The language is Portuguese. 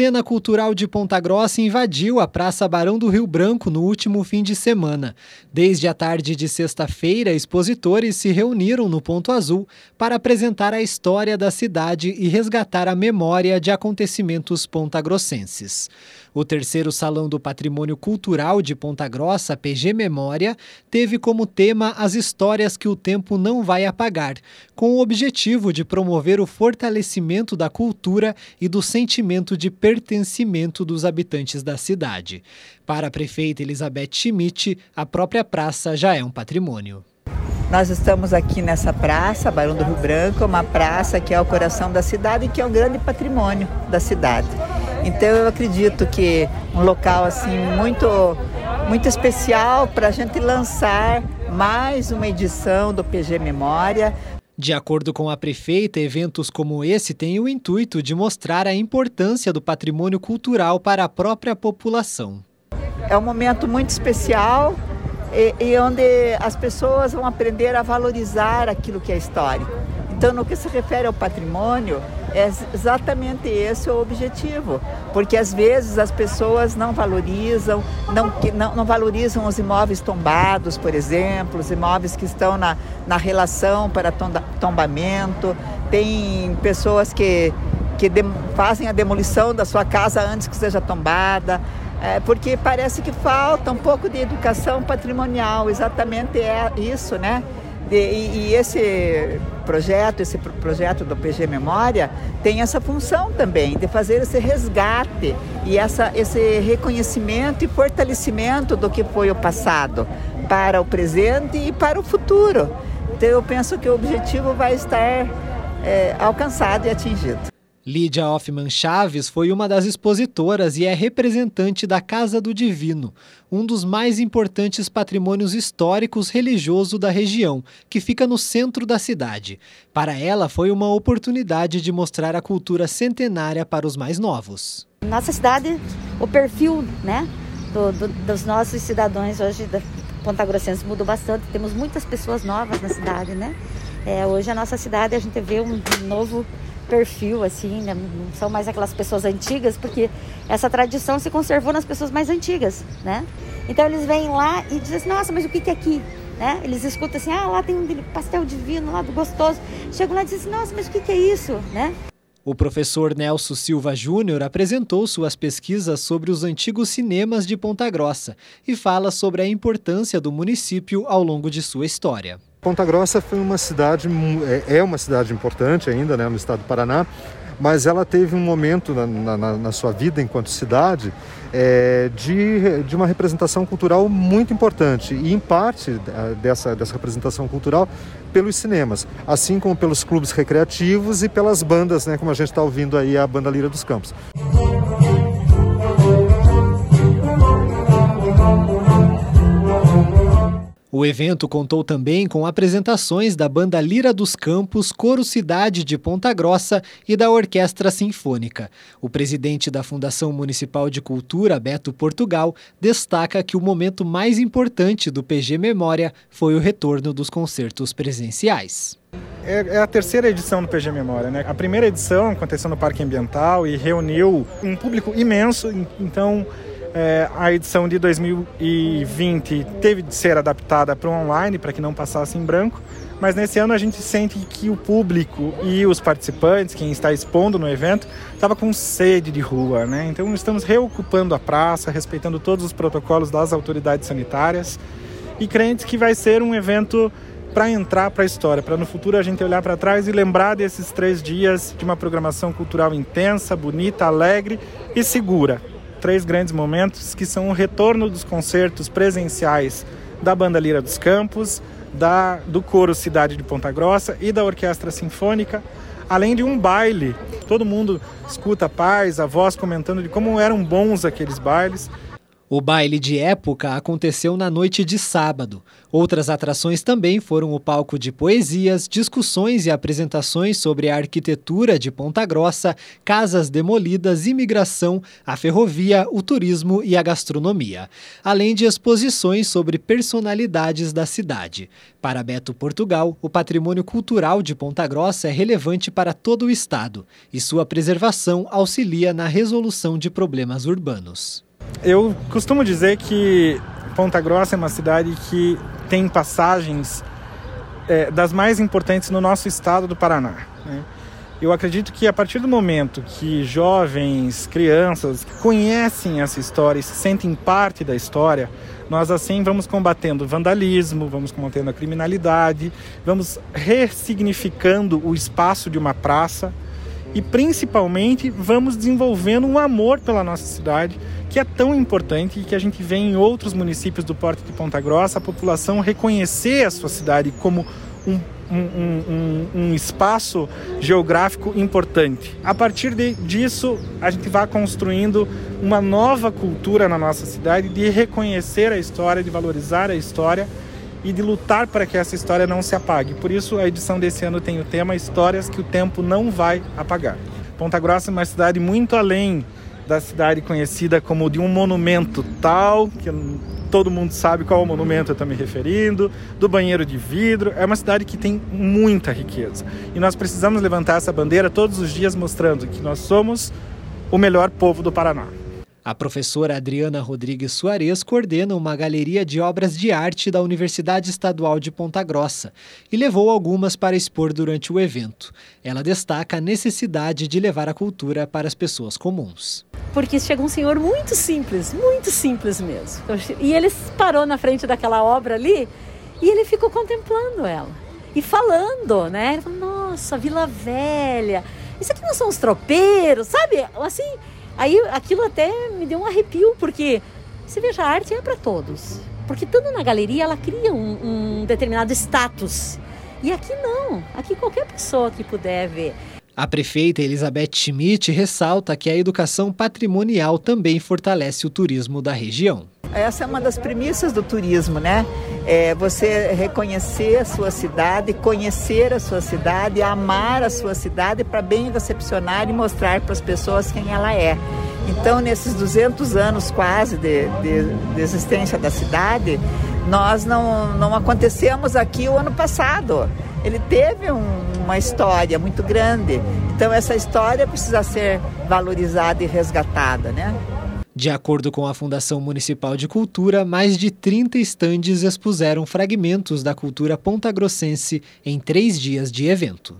cena cultural de Ponta Grossa invadiu a Praça Barão do Rio Branco no último fim de semana. Desde a tarde de sexta-feira, expositores se reuniram no Ponto Azul para apresentar a história da cidade e resgatar a memória de acontecimentos pontagrossenses. O terceiro Salão do Patrimônio Cultural de Ponta Grossa, PG Memória, teve como tema as histórias que o tempo não vai apagar, com o objetivo de promover o fortalecimento da cultura e do sentimento de pertencimento dos habitantes da cidade. Para a prefeita Elizabeth Schmidt, a própria praça já é um patrimônio. Nós estamos aqui nessa praça, Barão do Rio Branco, uma praça que é o coração da cidade e que é um grande patrimônio da cidade. Então eu acredito que um local assim muito muito especial para a gente lançar mais uma edição do PG Memória. De acordo com a prefeita, eventos como esse têm o intuito de mostrar a importância do patrimônio cultural para a própria população. É um momento muito especial e, e onde as pessoas vão aprender a valorizar aquilo que é histórico. Então, no que se refere ao patrimônio, é exatamente esse o objetivo, porque às vezes as pessoas não valorizam, não, não, não valorizam os imóveis tombados, por exemplo, os imóveis que estão na, na relação para tombamento. Tem pessoas que, que de, fazem a demolição da sua casa antes que seja tombada. É, porque parece que falta um pouco de educação patrimonial, exatamente é isso, né? E, e, esse projeto, esse projeto do PG Memória, tem essa função também de fazer esse resgate e essa, esse reconhecimento e fortalecimento do que foi o passado para o presente e para o futuro. Então eu penso que o objetivo vai estar é, alcançado e atingido. Lídia Hoffman Chaves foi uma das expositoras e é representante da Casa do Divino, um dos mais importantes patrimônios históricos religioso da região, que fica no centro da cidade. Para ela, foi uma oportunidade de mostrar a cultura centenária para os mais novos. Nossa cidade, o perfil né, do, do, dos nossos cidadãos hoje da Ponta Grossense mudou bastante. Temos muitas pessoas novas na cidade, né? É, hoje a nossa cidade a gente vê um novo perfil, assim, né? não são mais aquelas pessoas antigas, porque essa tradição se conservou nas pessoas mais antigas, né? Então eles vêm lá e dizem assim, nossa, mas o que, que é aqui? Né? Eles escutam assim, ah, lá tem um pastel divino, lá do gostoso. Chegam lá e dizem assim, nossa, mas o que, que é isso? Né? O professor Nelson Silva Júnior apresentou suas pesquisas sobre os antigos cinemas de Ponta Grossa e fala sobre a importância do município ao longo de sua história. Ponta Grossa foi uma cidade, é, é uma cidade importante ainda né, no estado do Paraná, mas ela teve um momento na, na, na sua vida enquanto cidade é, de, de uma representação cultural muito importante e em parte dessa, dessa representação cultural pelos cinemas, assim como pelos clubes recreativos e pelas bandas, né, como a gente está ouvindo aí a banda Lira dos Campos. O evento contou também com apresentações da banda Lira dos Campos, Coro Cidade de Ponta Grossa e da Orquestra Sinfônica. O presidente da Fundação Municipal de Cultura, Beto Portugal, destaca que o momento mais importante do PG Memória foi o retorno dos concertos presenciais. É, é, a terceira edição do PG Memória. Né? A primeira edição aconteceu no Parque Ambiental e reuniu um público imenso, então é, a edição de 2020 teve de ser adaptada para o online, para que não passasse em branco, mas nesse ano a gente sente que o público e os participantes, quem está expondo no evento, estava com sede de rua, né? Então estamos reocupando a praça, respeitando todos os protocolos das autoridades sanitárias e crentes que vai ser um evento para entrar para a história, para no futuro a gente olhar para trás e lembrar desses três dias de uma programação cultural intensa, bonita, alegre e segura três grandes momentos que são o retorno dos concertos presenciais da Banda Lira dos Campos, da, do Coro Cidade de Ponta Grossa e da Orquestra Sinfônica, além de um baile. Todo mundo escuta a paz, a voz comentando de como eram bons aqueles bailes. O baile de época aconteceu na noite de sábado. Outras atrações também foram o palco de poesias, discussões e apresentações sobre a arquitetura de Ponta Grossa, casas demolidas, imigração, a ferrovia, o turismo e a gastronomia, além de exposições sobre personalidades da cidade. Para Beto Portugal, o patrimônio cultural de Ponta Grossa é relevante para todo o estado e sua preservação auxilia na resolução de problemas urbanos. Eu costumo dizer que Ponta Grossa é uma cidade que tem passagens é, das mais importantes no nosso estado do Paraná. Né? Eu acredito que a partir do momento que jovens, crianças conhecem essa história e se sentem parte da história, nós assim vamos combatendo o vandalismo, vamos combatendo a criminalidade, vamos ressignificando o espaço de uma praça e principalmente vamos desenvolvendo um amor pela nossa cidade que é tão importante e que a gente vê em outros municípios do Porto de Ponta Grossa, a população reconhecer a sua cidade como um, um, um, um espaço geográfico importante. A partir de, disso, a gente vai construindo uma nova cultura na nossa cidade de reconhecer a história, de valorizar a história e de lutar para que essa história não se apague. Por isso, a edição desse ano tem o tema Histórias que o tempo não vai apagar. Ponta Grossa é uma cidade muito além da cidade conhecida como de um monumento tal, que todo mundo sabe qual monumento eu estou me referindo, do banheiro de vidro. É uma cidade que tem muita riqueza. E nós precisamos levantar essa bandeira todos os dias mostrando que nós somos o melhor povo do Paraná. A professora Adriana Rodrigues Soares coordena uma galeria de obras de arte da Universidade Estadual de Ponta Grossa e levou algumas para expor durante o evento. Ela destaca a necessidade de levar a cultura para as pessoas comuns. Porque chegou um senhor muito simples, muito simples mesmo. E ele parou na frente daquela obra ali e ele ficou contemplando ela e falando, né? Ele falou, nossa, Vila Velha, isso aqui não são os tropeiros, sabe? Assim, Aí aquilo até me deu um arrepio, porque você veja, a arte é para todos. Porque estando na galeria, ela cria um, um determinado status. E aqui não, aqui qualquer pessoa que puder ver. A prefeita Elizabeth Schmidt ressalta que a educação patrimonial também fortalece o turismo da região. Essa é uma das premissas do turismo, né? É você reconhecer a sua cidade, conhecer a sua cidade, amar a sua cidade para bem recepcionar e mostrar para as pessoas quem ela é. Então, nesses 200 anos quase de, de, de existência da cidade, nós não, não acontecemos aqui o ano passado. Ele teve um, uma história muito grande. Então, essa história precisa ser valorizada e resgatada, né? De acordo com a Fundação Municipal de Cultura, mais de 30 estandes expuseram fragmentos da cultura pontagrossense em três dias de evento.